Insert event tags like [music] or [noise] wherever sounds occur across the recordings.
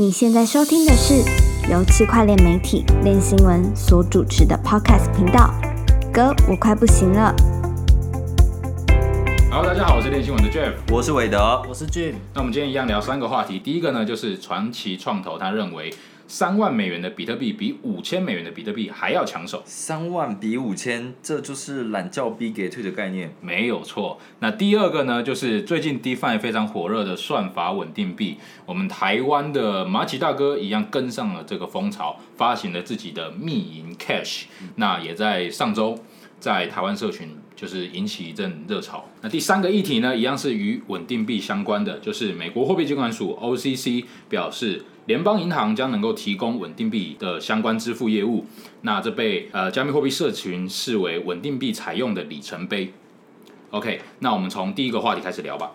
你现在收听的是由区块链媒体链新闻所主持的 Podcast 频道。哥，我快不行了。Hello，大家好，我是练新闻的 Jeff。我是韦德，我是 Jim，那我们今天一样聊三个话题。第一个呢，就是传奇创投他认为三万美元的比特币比五千美元的比特币还要抢手，三万比五千，这就是懒觉逼给退的概念。没有错。那第二个呢，就是最近 DeFi 非常火热的算法稳定币，我们台湾的马奇大哥一样跟上了这个风潮，发行了自己的密银 Cash，那也在上周在台湾社群就是引起一阵热潮。那第三个议题呢，一样是与稳定币相关的，就是美国货币监管署 OCC 表示。联邦银行将能够提供稳定币的相关支付业务，那这被呃加密货币社群视为稳定币采用的里程碑。OK，那我们从第一个话题开始聊吧。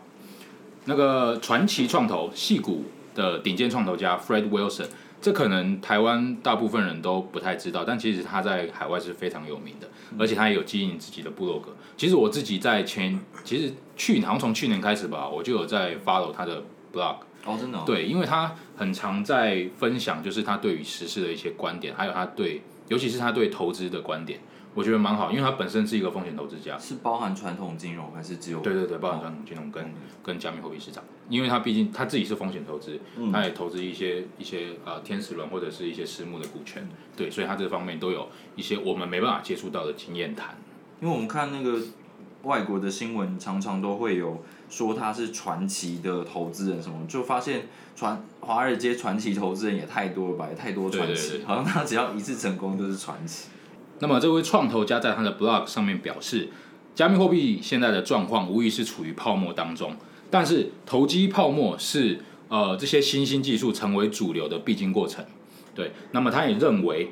那个传奇创投戏股的顶尖创投家 Fred Wilson，这可能台湾大部分人都不太知道，但其实他在海外是非常有名的，而且他也有经营自己的部落格。其实我自己在前，其实去年好像从去年开始吧，我就有在 follow 他的 blog。哦，真的、哦。对，因为他很常在分享，就是他对于时事的一些观点，还有他对，尤其是他对投资的观点，我觉得蛮好，因为他本身是一个风险投资家。是包含传统金融还是只有？对对对，包含传统金融跟、跟加密货币市场，因为他毕竟他自己是风险投资，他也投资一些一些呃天使轮或者是一些私募的股权，对，所以他这方面都有一些我们没办法接触到的经验谈。因为我们看那个外国的新闻，常常都会有说他是传奇的投资人什么，就发现传华尔街传奇投资人也太多了吧，也太多传奇，对对对好像他只要一次成功就是传奇。那么这位创投家在他的 blog 上面表示，加密货币现在的状况无疑是处于泡沫当中，但是投机泡沫是呃这些新兴技术成为主流的必经过程。对，那么他也认为，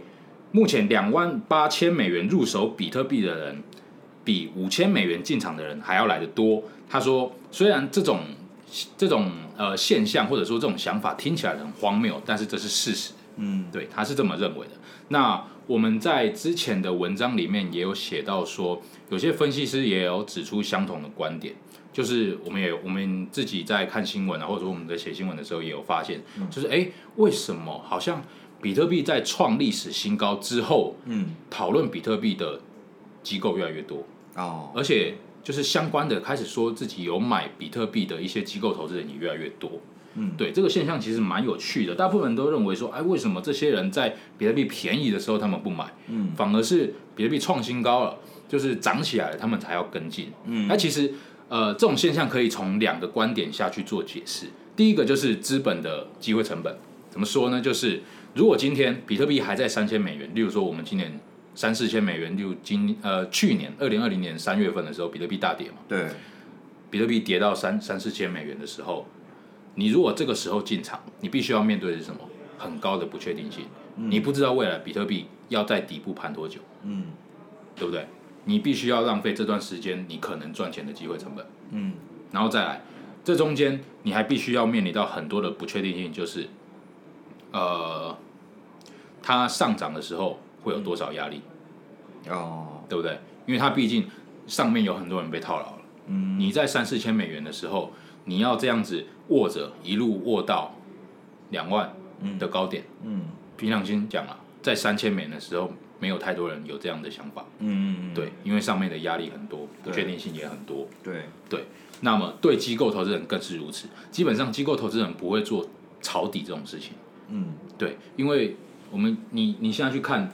目前两万八千美元入手比特币的人，比五千美元进场的人还要来得多。他说，虽然这种这种呃现象或者说这种想法听起来很荒谬，但是这是事实。嗯，对，他是这么认为的。那我们在之前的文章里面也有写到说，有些分析师也有指出相同的观点，就是我们也我们自己在看新闻啊，或者说我们在写新闻的时候也有发现，就是哎，为什么好像比特币在创历史新高之后，嗯，讨论比特币的机构越来越多，哦，而且就是相关的开始说自己有买比特币的一些机构投资人也越来越多。嗯，对这个现象其实蛮有趣的。大部分人都认为说，哎，为什么这些人在比特币便宜的时候他们不买，嗯，反而是比特币创新高了，就是涨起来了，他们才要跟进。嗯。那其实呃，这种现象可以从两个观点下去做解释。第一个就是资本的机会成本，怎么说呢？就是如果今天比特币还在三千美元，例如说我们今年三四千美元，例如今呃去年二零二零年三月份的时候，比特币大跌嘛，对，比特币跌到三三四千美元的时候，你如果这个时候进场，你必须要面对的是什么？很高的不确定性，你不知道未来比特币要在底部盘多久，嗯对不对？你必须要浪费这段时间你可能赚钱的机会成本，嗯。然后再来，这中间你还必须要面临到很多的不确定性，就是，呃，它上涨的时候会有多少压力，哦，对不对？因为它毕竟上面有很多人被套牢了。嗯。你在三四千美元的时候，你要这样子握着一路握到两万的高点，嗯。凭良心讲啊，在三千美元的时候，没有太多人有这样的想法。嗯嗯，对，因为上面的压力很多，不确定性也很多。对，对，那么对机构投资人更是如此。基本上，机构投资人不会做抄底这种事情。嗯对，因为我们你你现在去看，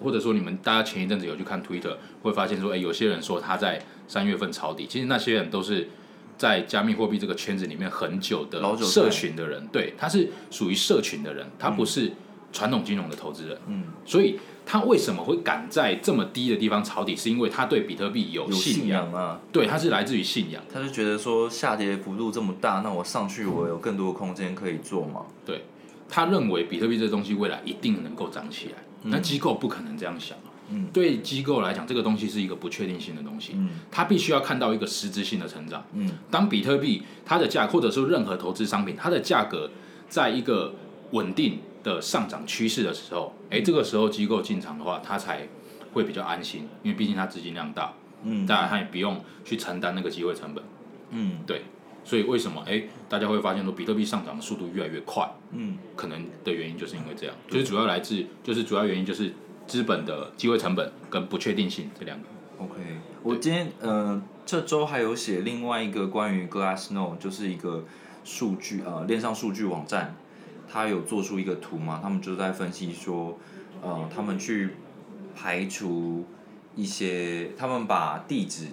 或者说你们大家前一阵子有去看 Twitter，会发现说，哎，有些人说他在三月份抄底，其实那些人都是在加密货币这个圈子里面很久的社群的人，对，他是属于社群的人，他不是传统金融的投资人，嗯，所以他为什么会敢在这么低的地方抄底，是因为他对比特币有有信仰，仰啊。对，他是来自于信仰。他就觉得说下跌幅度这么大，那我上去我有更多的空间可以做嘛？对，他认为比特币这东西未来一定能够涨起来，那机构不可能这样想啊。嗯对机构来讲，这个东西是一个不确定性的东西，嗯它必须要看到一个实质性的成长。嗯当比特币它的价，或者说任何投资商品，它的价格在一个稳定的上涨趋势的时候，哎，这个时候机构进场的话，它才会比较安心，因为毕竟它资金量大，嗯。当然它也不用去承担那个机会成本。嗯。对，所以为什么哎大家会发现说比特币上涨的速度越来越快？嗯，可能的原因就是因为这样，就是主要来自就是主要原因就是资本的机会成本跟不确定性这两个。OK，我今天呃这周还有写另外一个关于 Glassnode，就是一个数据呃链上数据网站，它有做出一个图嘛，他们就在分析说，呃，他们去排除一些，他们把地址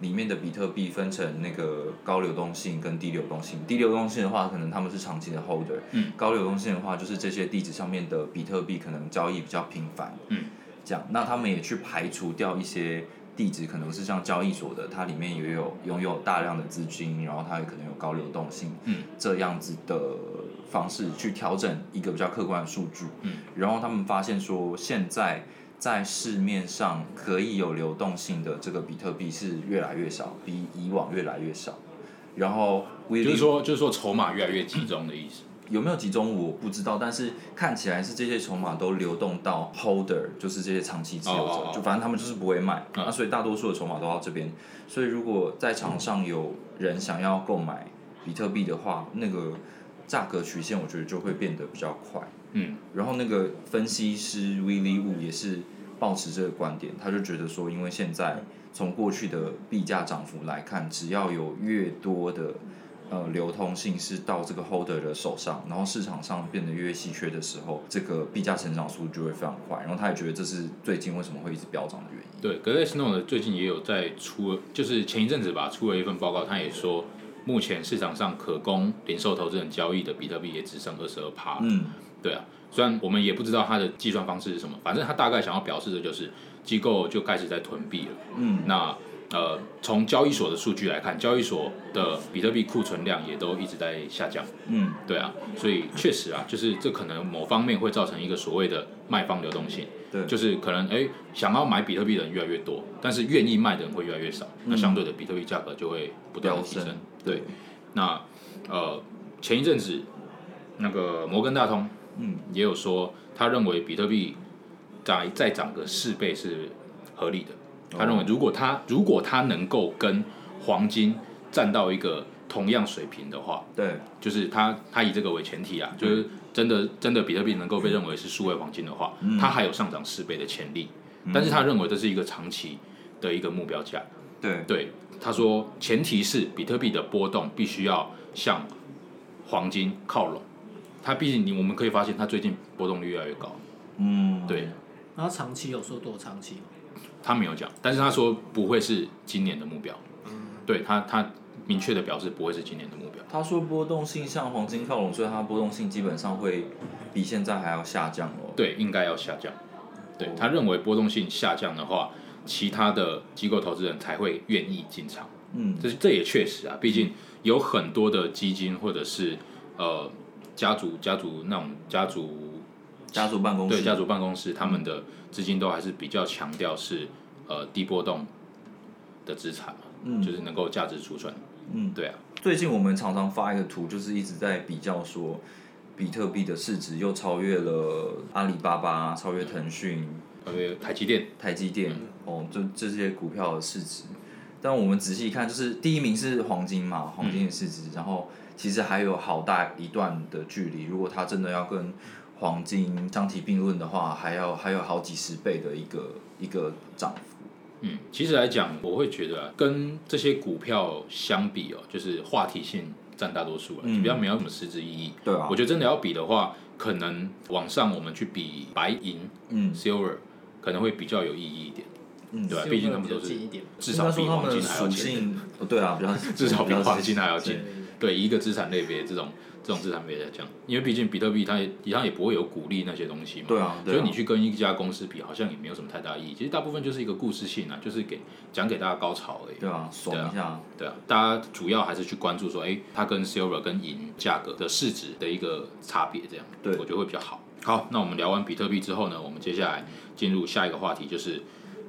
里面的比特币分成那个高流动性跟低流动性。低流动性的话，可能他们是长期的 holder，嗯，高流动性的话，就是这些地址上面的比特币可能交易比较频繁，嗯，这样，那他们也去排除掉一些。地址可能是像交易所的，它里面也有拥有大量的资金，然后它也可能有高流动性，嗯，这样子的方式去调整一个比较客观的数据，嗯，然后他们发现说，现在在市面上可以有流动性的这个比特币是越来越少，比以往越来越少，然后就是说就是说筹码越来越集中的意思。有没有集中我不知道，但是看起来是这些筹码都流动到 holder，就是这些长期持有者，就反正他们就是不会卖，嗯。那所以大多数的筹码都到这边。所以如果在场上有人想要购买比特币的话，那个价格曲线我觉得就会变得比较快。嗯，然后那个分析师 Willie Wu 也是抱持这个观点，他就觉得说，因为现在从过去的币价涨幅来看，只要有越多的呃流通性是到这个 holder 的手上，然后市场上变得越稀缺的时候，这个币价成长速度就会非常快。然后他也觉得这是最近为什么会一直飙涨的原因。对 g l a s s n o 最近也有在出，就是前一阵子吧，出了一份报告，他也说，目前市场上可供零售投资人交易的比特币也只剩二十二趴。嗯，对啊，虽然我们也不知道它的计算方式是什么，反正它大概想要表示的就是机构就开始在囤币了。嗯，那呃，从交易所的数据来看，交易所的比特币库存量也都一直在下降。嗯，对啊，所以确实啊，就是这可能某方面会造成一个所谓的卖方流动性。对，就是可能哎，想要买比特币的人越来越多，但是愿意卖的人会越来越少，那相对的比特币价格就会不断的提升升。对，那呃前一阵子那个摩根大通嗯也有说，他认为比特币再再涨个四倍是合理的。他认为如果他如果他能够跟黄金站到一个同样水平的话，对，就是他他以这个为前提啊，就是真的真的比特币能够被认为是数位黄金的话，它还有上涨四倍的潜力。但是他认为这是一个长期的一个目标价。对，对，他说前提是比特币的波动必须要向黄金靠拢。它毕竟你我们可以发现，它最近波动率越来越高。嗯，对，然后长期有说多长期吗？他没有讲，但是他说不会是今年的目标。对他他明确的表示不会是今年的目标。他说波动性向黄金靠拢，所以它波动性基本上会比现在还要下降哦。对，应该要下降。对他认为波动性下降的话，其他的机构投资人才会愿意进场。嗯，这这也确实啊，毕竟有很多的基金或者是呃家族家族那种家族家族办公室。对家族办公室，他们的资金都还是比较强调是呃低波动的资产嘛，嗯。就是能够价值储存。嗯，对啊，最近我们常常发一个图，就是一直在比较说，比特币的市值又超越了阿里巴巴，超越腾讯、超越台积电。台积电，哦，就这些股票的市值。但我们仔细看，就是第一名是黄金嘛，黄金的市值，然后其实还有好大一段的距离。如果它真的要跟黄金相提并论的话，还要还有好几十倍的一个一个涨幅。嗯，其实来讲，我会觉得、啊、跟这些股票相比哦，就是话题性占大多数了，嗯。比较没有什么实质意义。对啊。我，觉得真的要比的话，可能往上我们去比白银嗯。silver 可能会比较有意义一点，嗯，对啊，是毕竟他们比较都是至少比黄金还要近，对啊，比较 [laughs] 至少比较黄金还要近。对。对一个资产类别这种这种资产类别来讲，因为毕竟比特币它也它也不会有鼓励那些东西嘛，所以你去跟一家公司比，好像也没有什么太大意义。其实大部分就是一个故事性啊，就是给讲给大家高潮而已。对啊，爽一下，对啊，大家主要还是去关注说，哎，它跟 silver 跟银价格的市值的一个差别，这样，对我觉得会比较好。好，那我们聊完比特币之后呢，我们接下来进入下一个话题，就是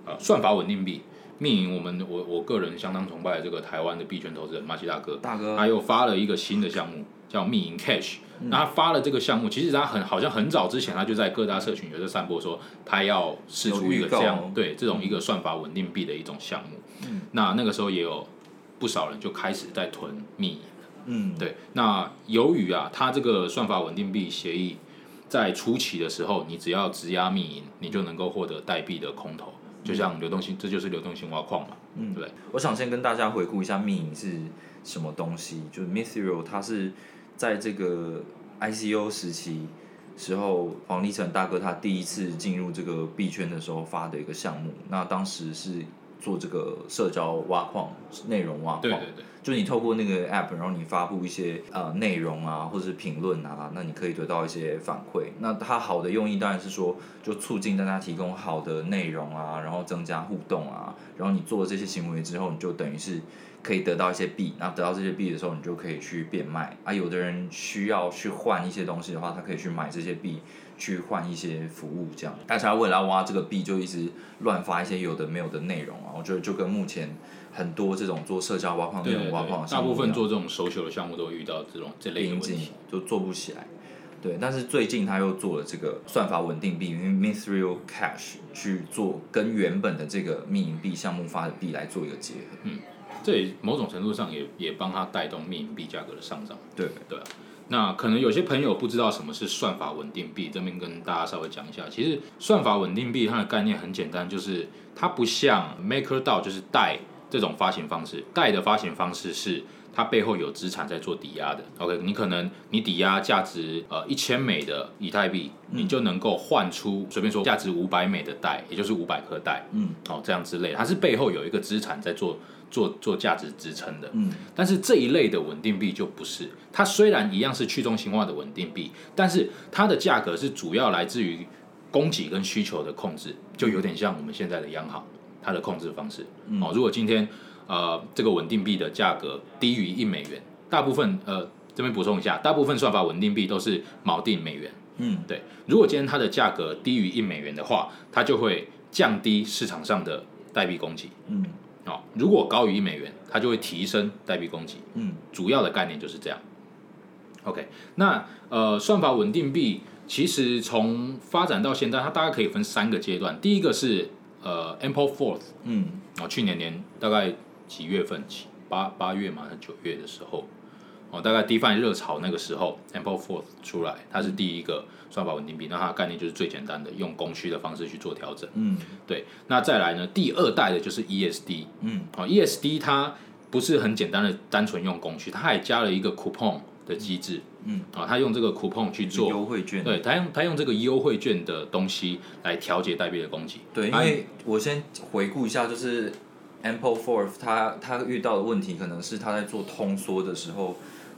呃算法稳定币。命名我们我我个人相当崇拜的这个台湾的币圈投资人马奇大哥，大哥他又发了一个新的项目，叫密银 Cash。那他发了这个项目，其实他很好像很早之前他就在各大社群有在散播说，他要试出一个这样对这种一个算法稳定币的一种项目。嗯那那个时候也有不少人就开始在囤密银。嗯，对，那由于啊，他这个算法稳定币协议在初期的时候，你只要质押密银，你就能够获得代币的空投，就像流动性，这就是流动性挖矿嘛，嗯对？我想先跟大家回顾一下密影是什么东西，就是 Mythical，它是在这个 ICO 时期时候，黄立成大哥他第一次进入这个币圈的时候发的一个项目。那当时是做这个社交挖矿、内容挖矿，对对对，就你透过那个 app，然后你发布一些呃内容啊，或者是评论啊，那你可以得到一些反馈。那它好的用意当然是说，就促进大家提供好的内容啊，然后增加互动啊，然后你做了这些行为之后，你就等于是可以得到一些币，然后得到这些币的时候，你就可以去变卖啊。有的人需要去换一些东西的话，他可以去买这些币。去换一些服务，这样大家为了要挖这个币，就一直乱发一些有的没有的内容啊。我觉得就跟目前很多这种做社交挖矿、内对对容挖矿，大部分做这种 social 的项目都会遇到这种这类问题。就做不起来。对，但是最近他又做了这个算法稳定币，因为 Mithril Cash 去做跟原本的这个密银币项目发的币来做一个结合。这也某种程度上也也帮他带动密银币价格的上涨。对，对啊，那可能有些朋友不知道什么是算法稳定币，这边跟大家稍微讲一下。其实算法稳定币它的概念很简单，就是它不像 MakerDAO 就是贷这种发行方式，贷的发行方式是它背后有资产在做抵押的。OK，你可能你抵押价值呃一千美的以太币，你就能够换出随便说价值五百美的贷，也就是五百颗贷，嗯，哦这样之类，它是背后有一个资产在做做做价值支撑的。嗯，但是这一类的稳定币就不是，它虽然一样是去中心化的稳定币，但是它的价格是主要来自于供给跟需求的控制，就有点像我们现在的央行它的控制方式。哦，如果今天呃这个稳定币的价格低于一美元，大部分呃这边补充一下，大部分算法稳定币都是锚定美元。嗯，对，如果今天它的价格低于一美元的话，它就会降低市场上的代币供给。嗯哦，如果高于一美元，它就会提升代币供给。嗯主要的概念就是这样。OK，那呃，算法稳定币其实从发展到现在，它大概可以分三个阶段。第一个是呃 Ample Fourth，嗯哦，去年年大概几月份？起八八月嘛，还是九月的时候，哦，大概 DeFi 热潮那个时候，Ample Fourth 出来，它是第一个算法稳定币。那它的概念就是最简单的，用供需的方式去做调整。嗯对，那再来呢，第二代的就是 ESD，嗯哦，ESD 它不是很简单的单纯用供需，它还加了一个 coupon 的机制，嗯，啊、它用这个 coupon 去做优惠券。对，它用它用这个优惠券的东西来调节代币的供给。对，因它为我先回顾一下，就是 Ample Fourth 它它遇到的问题，可能是它在做通缩的时候，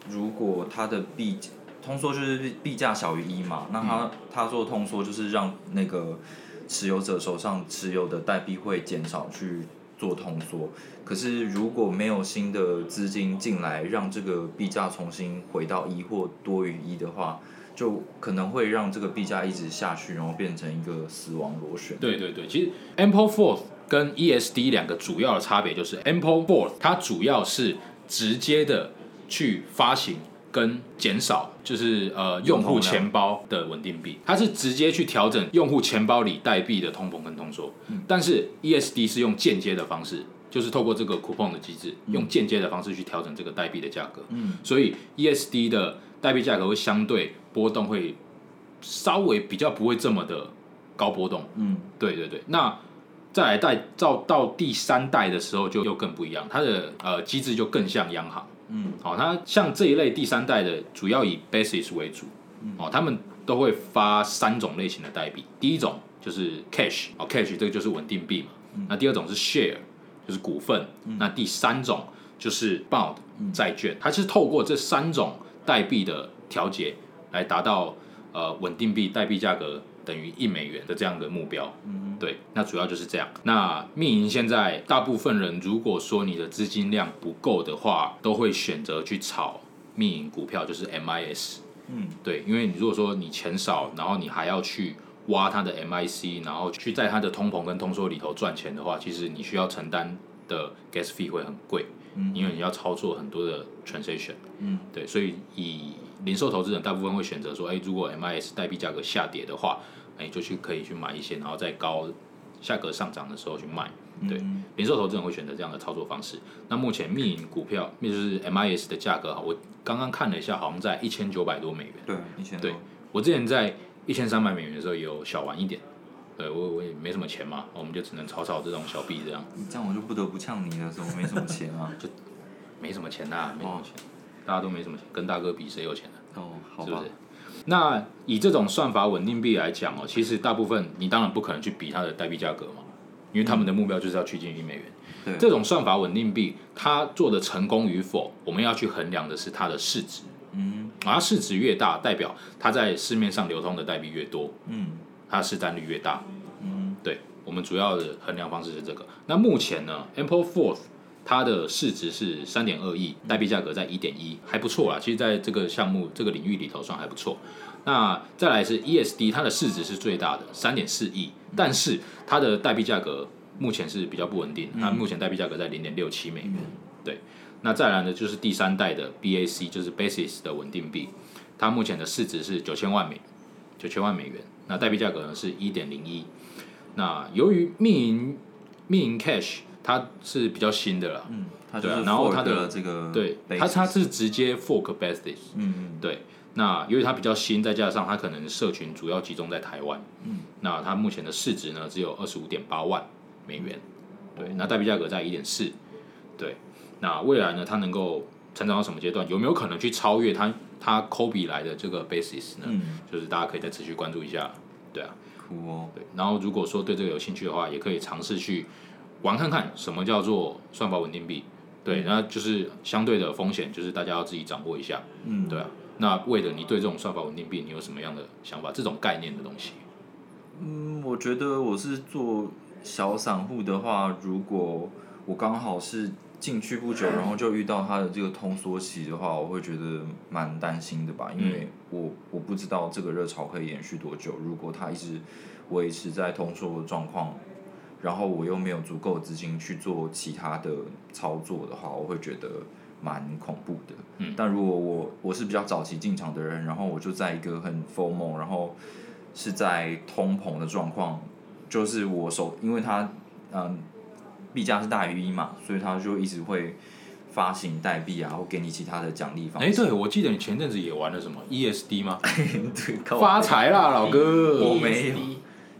如果它的币通缩就是币价小于一嘛，那它它做通缩就是让那个持有者手上持有的代币会减少去做通缩。可是如果没有新的资金进来，让这个币价重新回到一或多于一的话，就可能会让这个币价一直下去，然后变成一个死亡螺旋。对对对，其实 Ample Fourth 跟 ESD 两个主要的差别就是 Ample Fourth 它主要是直接的去发行跟减少，就是呃用户钱包的稳定币，它是直接去调整用户钱包里代币的通膨跟通缩。但是 ESD 是用间接的方式，就是透过这个 coupon 的机制，用间接的方式去调整这个代币的价格。嗯所以 ESD 的代币价格会相对波动会稍微比较不会这么的高波动。嗯对对对，那再来代到到第三代的时候就又更不一样，它的呃机制就更像央行。嗯好、它像这一类第三代的，主要以 basis 为主。哦，他们都会发三种类型的代币，第一种就是 cash，哦 cash 这个就是稳定币嘛。那第二种是 share，就是股份。那第三种就是 bond 债券，它是透过这三种代币的调节来达到呃稳定币代币价格等于一美元的这样的目标。嗯对，那主要就是这样。那密银现在大部分人如果说你的资金量不够的话，都会选择去炒密银股票，就是 MIS。嗯对，因为你如果说你钱少，然后你还要去挖它的 MIC，然后去在它的通膨跟通缩里头赚钱的话，其实你需要承担的 gas fee 会很贵，嗯因为你要操作很多的 transaction。嗯对，所以以零售投资人大部分会选择说，哎，如果 MIS 代币价格下跌的话，哎，就去可以去买一些，然后再高价格上涨的时候去卖。对嗯零售投资人会选择这样的操作方式。那目前密银股票，也就是 MIS 的价格，我刚刚看了一下，好像在一千九百多美元。对，一千对我之前在一千三百美元的时候有小玩一点，对我我也没什么钱嘛，我们就只能炒炒这种小币这样，这样我就不得不呛你了，说我没什么钱啊？[laughs] 就没什么钱呐、没什么钱，大家都没什么钱，跟大哥比谁有钱呢、哦，好吧是不是，？那以这种算法稳定币来讲哦，其实大部分你当然不可能去比它的代币价格嘛，因为他们的目标就是要趋近于美元。对这种算法稳定币，它做的成功与否，我们要去衡量的是它的市值。嗯而它市值越大，代表它在市面上流通的代币越多，嗯它的市占率越大。嗯对我们主要的衡量方式是这个。那目前呢，Ample Fourth 它的市值是三点二亿，代币价格在一点一，还不错啦。其实在这个项目这个领域里头算还不错。那再来是 ESD，它的市值是最大的，三点四亿，但是它的代币价格目前是比较不稳定，它目前代币价格在零点六七美元。对，那再来呢就是第三代的 BAC，就是 Basis 的稳定币，它目前的市值是九千万美九千万美元，那代币价格呢是一点零一。那由于命银命银 Cash 它是比较新的啦，嗯，它就对啊然后它的了这个对，basis。它它是直接 fork Basis，嗯嗯。对，那由于它比较新，再加上它可能社群主要集中在台湾，嗯，那它目前的市值呢只有二十五点八万美元，对，那代币价格在一点四，对，那未来呢它能够成长到什么阶段？有没有可能去超越它它 Kobe 来的这个 basis 呢？嗯，就是大家可以再持续关注一下，对啊，酷哦，对，然后如果说对这个有兴趣的话，也可以尝试去玩看看什么叫做算法稳定币，对，那就是相对的风险，就是大家要自己掌握一下，嗯，对啊。那为了你对这种算法稳定币，你有什么样的想法？这种概念的东西，嗯，我觉得我是做小散户的话，如果我刚好是进去不久，然后就遇到它的这个通缩期的话，我会觉得蛮担心的吧，因为我我不知道这个热潮可以延续多久。如果它一直维持在通缩的状况，然后我又没有足够的资金去做其他的操作的话，我会觉得蛮恐怖的。嗯但如果我我是比较早期进场的人，然后我就在一个很 formal，然后是在通膨的状况，就是我手，因为它嗯币价是大于一嘛，所以它就一直会发行代币啊，或给你其他的奖励方哎、式。对，我记得你前阵子也玩了什么 ESD 吗？[laughs] 对，靠发财啦，老哥！我没有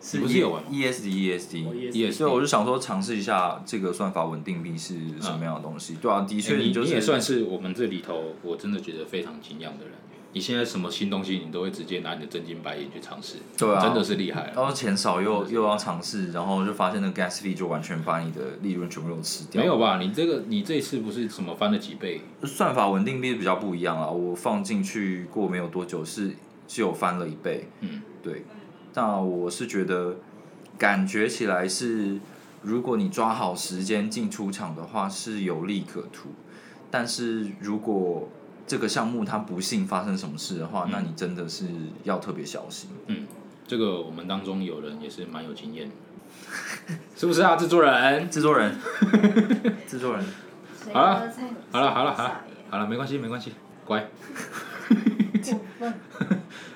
是不是有玩吗 ESD ESD 哦 ESD ESD 所以我就想说尝试一下这个算法稳定币是什么样的东西。对啊，的确就是哎你你也算是我们这里头，我真的觉得非常敬仰的人。你现在什么新东西，你都会直接拿你的真金白银去尝试，对啊真的是厉害了。然后钱少又又要尝试，然后就发现那个 gas fee 就完全把你的利润全部都吃掉。没有吧？你这个你这次不是什么翻了几倍？算法稳定币比较不一样啊，我放进去过没有多久是是有翻了一倍，嗯，对。那我是觉得感觉起来是，如果你抓好时间进出场的话是有利可图，但是如果这个项目它不幸发生什么事的话，那你真的是要特别小心。嗯这个我们当中有人也是蛮有经验的，是不是啊，制作人？制作人，[laughs] 制作人，好了好了好了好了好了，没关系没关系，乖。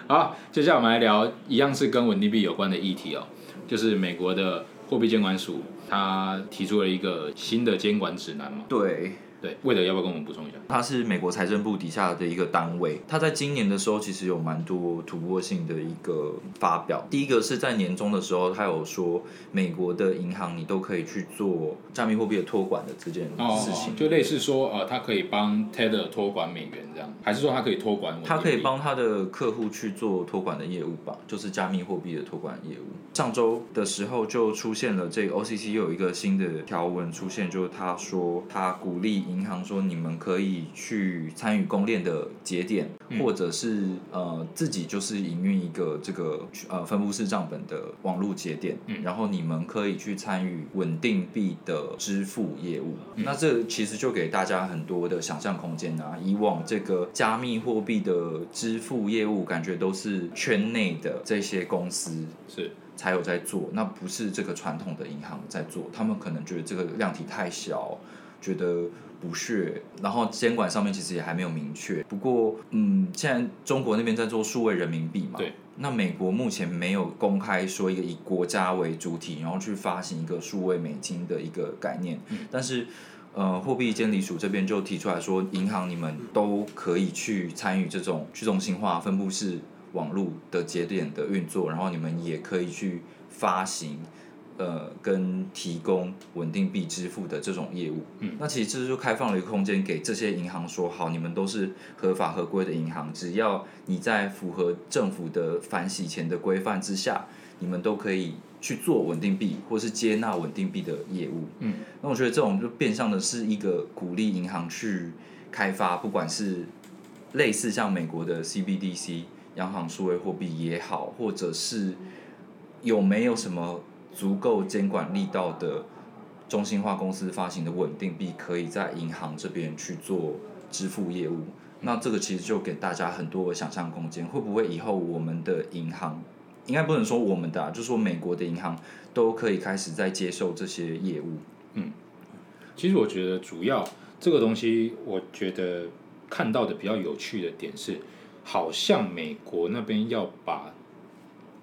好，接下来我们来聊一样是跟稳定币有关的议题哦，就是美国的货币监管署，它提出了一个新的监管指南嘛。对。对，魏德要不要跟我们补充一下？它是美国财政部底下的一个单位，它在今年的时候其实有蛮多突破性的一个发表。第一个是在年终的时候，它有说美国的银行你都可以去做加密货币的托管的这件事情。哦就类似说，呃，它可以帮 Tether 托管美元这样，还是说它可以托管？它可以帮他的客户去做托管的业务吧，就是加密货币的托管业务。上周的时候就出现了这个 OCC 又有一个新的条文出现，就是他说他鼓励银行说你们可以去参与公链的节点，或者是呃自己就是营运一个这个呃分布式账本的网络节点，然后你们可以去参与稳定币的支付业务。那这其实就给大家很多的想象空间啊。以往这个加密货币的支付业务，感觉都是圈内的这些公司是才有在做，那不是这个传统的银行在做，他们可能觉得这个量体太小，觉得不屑，然后监管上面其实也还没有明确。不过，嗯，现在中国那边在做数位人民币嘛，对，那美国目前没有公开说一个以国家为主体，然后去发行一个数位美金的一个概念，但是。呃，货币监理署这边就提出来说，银行你们都可以去参与这种去中心化分布式网络的节点的运作，然后你们也可以去发行，呃，跟提供稳定币支付的这种业务。嗯那其实这就开放了一个空间给这些银行说，好，你们都是合法合规的银行，只要你在符合政府的反洗钱的规范之下，你们都可以去做稳定币或是接纳稳定币的业务。嗯，那我觉得这种就变相的是一个鼓励银行去开发，不管是类似像美国的 CBDC 央行数位货币也好，或者是有没有什么足够监管力道的中心化公司发行的稳定币，可以在银行这边去做支付业务。那这个其实就给大家很多的想象空间，会不会以后我们的银行，应该不能说我们的、啊，就说美国的银行都可以开始在接受这些业务？嗯其实我觉得主要这个东西，我觉得看到的比较有趣的点是，好像美国那边要把，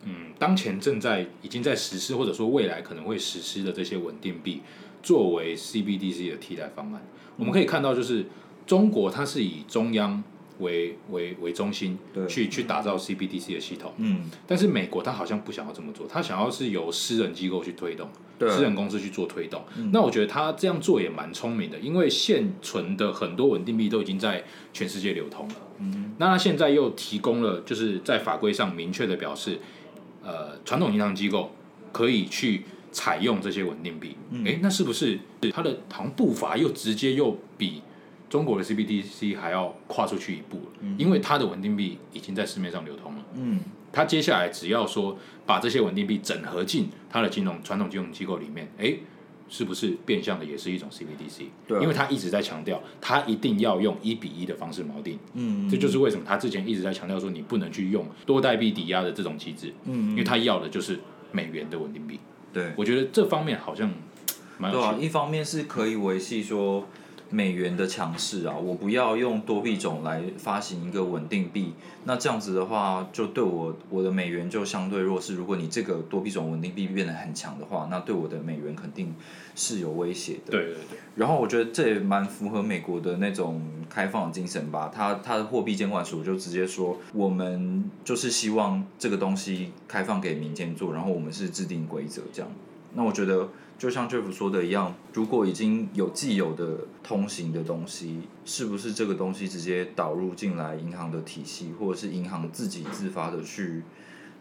嗯，当前正在已经在实施或者说未来可能会实施的这些稳定币，作为 CBDC 的替代方案。我们可以看到，就是中国它是以中央为为为中心去去打造 CBDC 的系统，嗯，但是美国它好像不想要这么做，它想要是由私人机构去推动。私人公司去做推动。那我觉得它这样做也蛮聪明的，因为现存的很多稳定币都已经在全世界流通了。嗯，那他现在又提供了，就是在法规上明确的表示，呃，传统银行机构可以去采用这些稳定币。诶，那是不是它的好像步伐又直接又比中国的 CBDC 还要跨出去一步了？因为它的稳定币已经在市面上流通了。嗯，它接下来只要说把这些稳定币整合进它的金融传统金融机构里面，哎，是不是变相的也是一种 CBDC？对啊因为他一直在强调，他一定要用一比一的方式锚定。嗯，这就是为什么他之前一直在强调说，你不能去用多代币抵押的这种机制，嗯因为他要的就是美元的稳定币。对，我觉得这方面好像蛮有对啊，趣。一方面是可以维系说美元的强势啊，我不要用多币种来发行一个稳定币，那这样子的话，就对我我的美元就相对弱势。如果你这个多币种稳定币变得很强的话，那对我的美元肯定是有威胁的。对对对，然后我觉得这也蛮符合美国的那种开放的精神吧。他他的货币监管署就直接说，我们就是希望这个东西开放给民间做，然后我们是制定规则这样。那我觉得就像 Jeff 说的一样，如果已经有既有的通行的东西，是不是这个东西直接导入进来银行的体系，或者是银行自己自发的去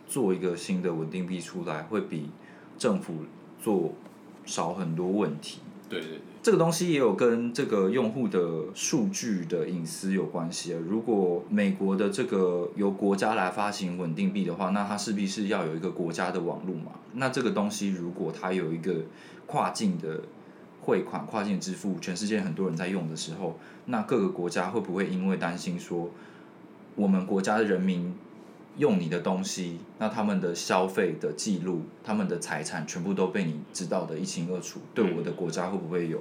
做一个新的稳定币出来，会比政府做少很多问题？对对，这个东西也有跟这个用户的数据的隐私有关系啊。如果美国的这个由国家来发行稳定币的话，那它势必是要有一个国家的网络嘛。那这个东西如果它有一个跨境的汇款、跨境支付，全世界很多人在用的时候，那各个国家会不会因为担心说，我们国家的人民用你的东西，那他们的消费的记录、他们的财产全部都被你知道的一清二楚，对我的国家会不会有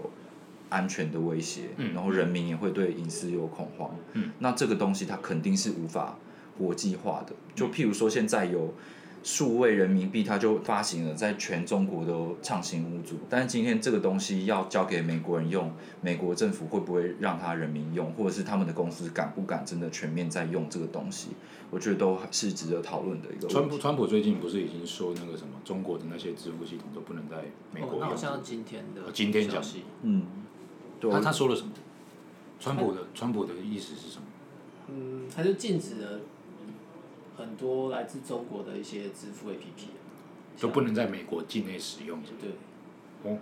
安全的威胁？嗯然后人民也会对隐私有恐慌。嗯那这个东西它肯定是无法国际化的。就譬如说，现在有数位人民币，它就发行了，在全中国都畅行无阻。但是今天这个东西要交给美国人用，美国政府会不会让他人民用，或者是他们的公司敢不敢真的全面在用这个东西？我觉得都是值得讨论的一个。川普川普最近不是已经说那个什么中国的那些支付系统都不能在美哦国，用？那好像今天的哦今天讲消息，嗯，对他说了什么？川普的川普的意思是什么？嗯，他就禁止了很多来自中国的一些支付 APP，都不能在美国境内使用，是不是？对，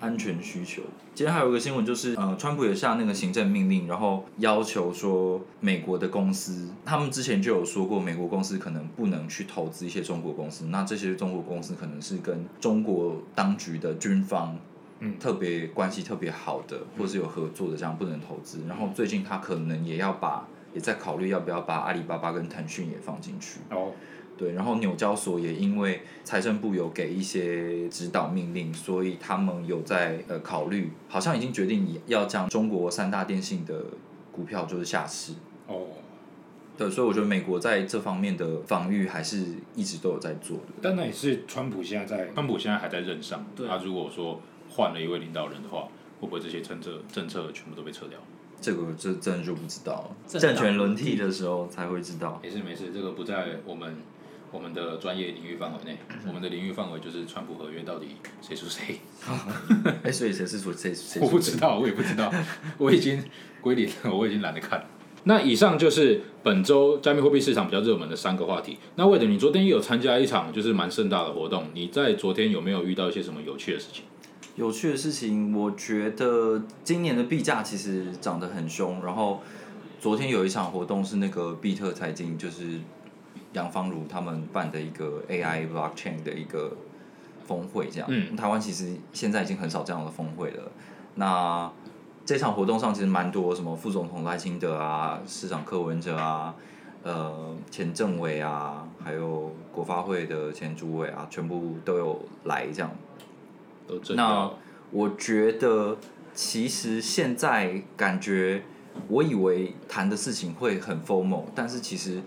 安全需求。今天还有一个新闻，就是呃，川普也下那个行政命令，然后要求说美国的公司，他们之前就有说过，美国公司可能不能去投资一些中国公司，那这些中国公司可能是跟中国当局的军方。嗯特别关系特别好的，或是有合作的，这样不能投资。然后最近他可能也要把，也在考虑要不要把阿里巴巴跟腾讯也放进去。哦，对，然后纽交所也因为财政部有给一些指导命令，所以他们有在呃考虑，好像已经决定要将中国三大电信的股票就是下市。哦，对，所以我觉得美国在这方面的防御还是一直都有在做的。但那也是川普现在在，川普现在还在任上。对他如果说换了一位领导人的话，会不会这些政策政策全部都被撤掉？这个这真的就不知道了，政权轮替的时候才会知道。没事没事，这个不在我们我们的专业领域范围内。我们的领域范围就是川普合约到底谁输谁。[laughs] 哎，所以谁是说谁谁？我不知道，我也不知道，[laughs] 我已经归零了，我已经懒得看了。那以上就是本周加密货币市场比较热门的三个话题。那魏德，你昨天也有参加一场就是蛮盛大的活动，你在昨天有没有遇到一些什么有趣的事情？有趣的事情，我觉得今年的币价其实涨得很凶。然后昨天有一场活动是那个比特财经，就是杨芳如他们办的一个 AI blockchain 的一个峰会，这样。嗯台湾其实现在已经很少这样的峰会了。那这场活动上其实蛮多，什么副总统赖清德啊，市长柯文哲啊，呃，前政委啊，还有国发会的前主委啊，全部都有来这样。那我觉得，其实现在感觉，我以为谈的事情会很 formal，但是其实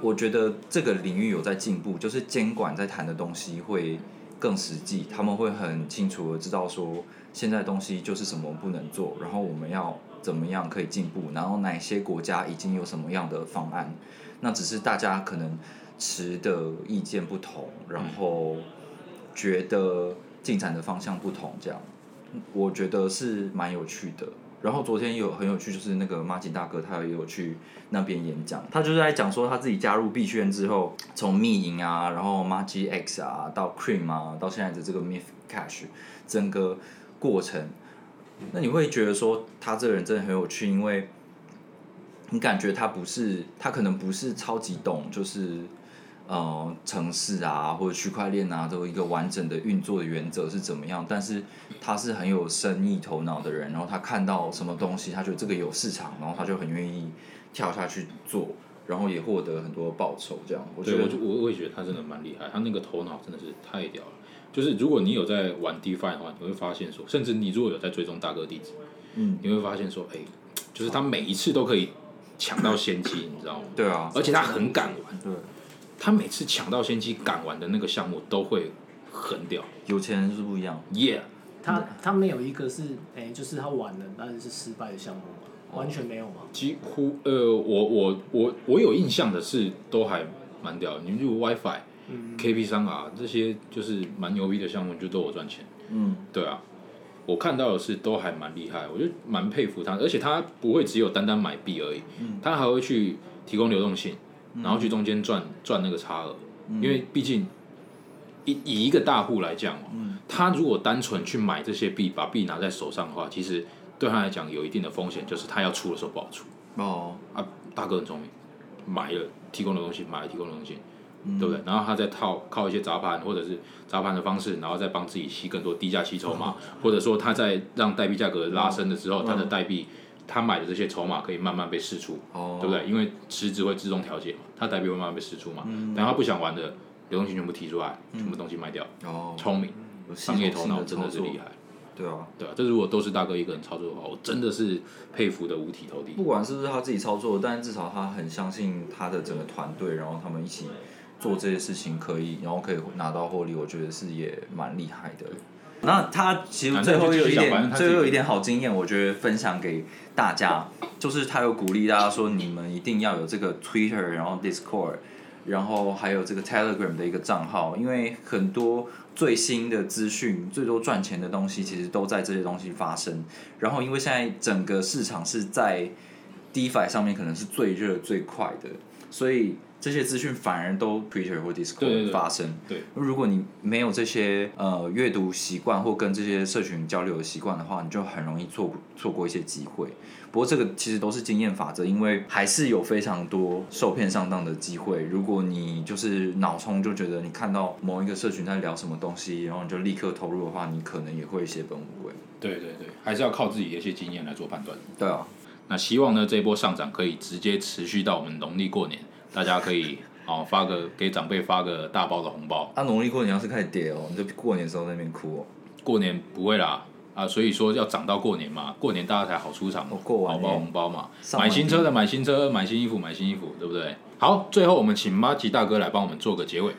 我觉得这个领域有在进步，就是监管在谈的东西会更实际，他们会很清楚的知道说，现在东西就是什么不能做，然后我们要怎么样可以进步，然后哪些国家已经有什么样的方案，那只是大家可能持的意见不同，然后觉得进展的方向不同，这样，我觉得是蛮有趣的。然后昨天有很有趣，就是那个马景大哥他也有去那边演讲，他就是在讲说他自己加入币圈之后，从密银啊，然后 m a g X 啊，到 Cream 啊，到现在的这个 Myth Cash，整个过程，那你会觉得说他这个人真的很有趣，因为你感觉他不是，他可能不是超级懂，就是呃城市啊或者区块链啊，都一个完整的运作的原则是怎么样，但是他是很有生意头脑的人，然后他看到什么东西，他觉得这个有市场，然后他就很愿意跳下去做，然后也获得很多报酬，这样我觉，得我我我也觉得他真的蛮厉害，他那个头脑真的是太屌了。就是如果你有在玩 DeFi 的话，你会发现说，甚至你如果有在追踪大哥地址，嗯，你会发现说，哎、就是他每一次都可以抢到先机，你知道吗？对啊，而且他很敢玩，对，他每次抢到先机赶完的那个项目都会很屌。有钱人是不一样，，Yeah，他他没有一个是哎、就是他玩的，但是是失败的项目嘛，完全没有吗。几乎呃，我我我我有印象的是都还蛮屌的，你如 WiFi、嗯，KP 三啊这些就是蛮牛逼的项目，就都有赚钱。嗯，对啊，我看到的是都还蛮厉害，我就蛮佩服他，而且他不会只有单单买币而已，他还会去提供流动性，然后去中间赚赚那个差额，因为毕竟以以一个大户来讲哦，他如果单纯去买这些币，把币拿在手上的话，其实对他来讲有一定的风险，就是他要出的时候不好出哦，啊。大哥很聪明，买了提供的东西，买了提供的东西。嗯对不对？然后他再套靠一些砸盘或者是砸盘的方式，然后再帮自己吸更多低价吸筹码，[laughs] 或者说他在让代币价格拉升的时候，他的代币他买的这些筹码可以慢慢被释出，哦，对不对？因为池子会自动调节嘛，他代币会慢慢被释出嘛。等他不想玩的流动性全部提出来，全部东西卖掉，哦，聪明，商业头脑真的是厉害。对啊，对啊，这如果都是大哥一个人操作的话，我真的是佩服的五体投地。不管是不是他自己操作，但至少他很相信他的整个团队，然后他们一起做这些事情可以，然后可以拿到获利，我觉得是也蛮厉害的。那他其实最后有一点，最后有一点好经验，我觉得分享给大家，就是他有鼓励大家说，你们一定要有这个 Twitter，然后 Discord，然后还有这个 Telegram 的一个账号，因为很多最新的资讯、最多赚钱的东西，其实都在这些东西发生。然后，因为现在整个市场是在 DeFi 上面可能是最热最快的，所以这些资讯反而都 Twitter 或 Discord 对发生。对，如果你没有这些呃阅读习惯或跟这些社群交流的习惯的话，你就很容易错过错过一些机会。不过这个其实都是经验法则，因为还是有非常多受骗上当的机会。如果你就是脑冲就觉得你看到某一个社群在聊什么东西，然后你就立刻投入的话，你可能也会血本无归。对对对，还是要靠自己的一些经验来做判断。对啊，那希望呢这一波上涨可以直接持续到我们农历过年，大家可以哦发个给长辈发个大包的红包。啊，农历过年要是开始跌哦，你就过年的时候在那边哭哦。过年不会啦，啊，所以说要涨到过年嘛，过年大家才好出场，哦过完好包红包嘛，买新车的买新车，买新衣服买新衣服，对不对？好，最后我们请马吉大哥来帮我们做个结尾。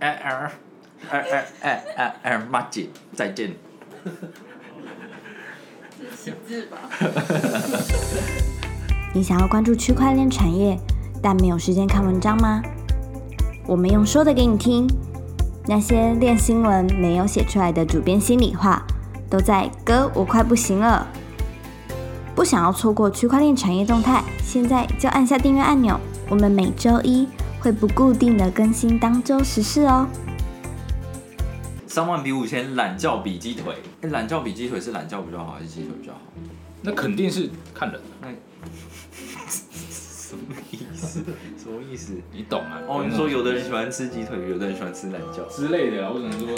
哎哎哎哎哎哎哎，马吉，再见。是字吧？[laughs] 你想要关注区块链产业，但没有时间看文章吗？我们用说的给你听，那些练新闻没有写出来的主编心里话，都在哥我快不行了。不想要错过区块链产业动态，现在就按下订阅按钮。我们每周一会不固定的更新当周时事哦。三万比五千，懒觉比鸡腿。哎，懒觉比鸡腿是懒觉比较好还是鸡腿比较好？那肯定是看人的，那 [laughs] 什么意思？什么意思？你懂啊？哦，你说有的人喜欢吃鸡腿，有的人喜欢吃懒觉。之类的啊，我只能说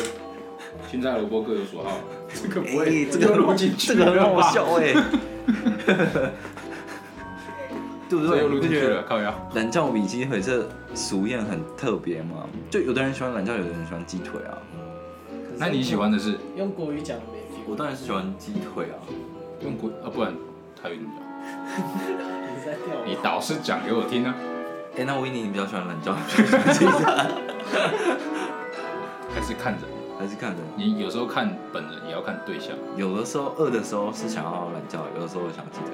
青菜萝卜各有所好，[laughs] 这个不哎会，这个录进去这个很好笑哎、[laughs] 对不对？这又录进去了，靠腰。懒觉比鸡腿这俗谚很特别吗？就有的人喜欢懒觉，有的人喜欢鸡腿啊。那你喜欢的是用国语讲的没 feel？我当然是喜欢鸡腿啊。用国啊，不然台语怎么讲？你是在钓我你导师讲给我听啊，哎、那维尼，你比较喜欢懒觉，还是腿还是看着？还是看着？你有时候看本人，也要看对象。有的时候饿的时候是想要懒觉，有的时候想鸡腿。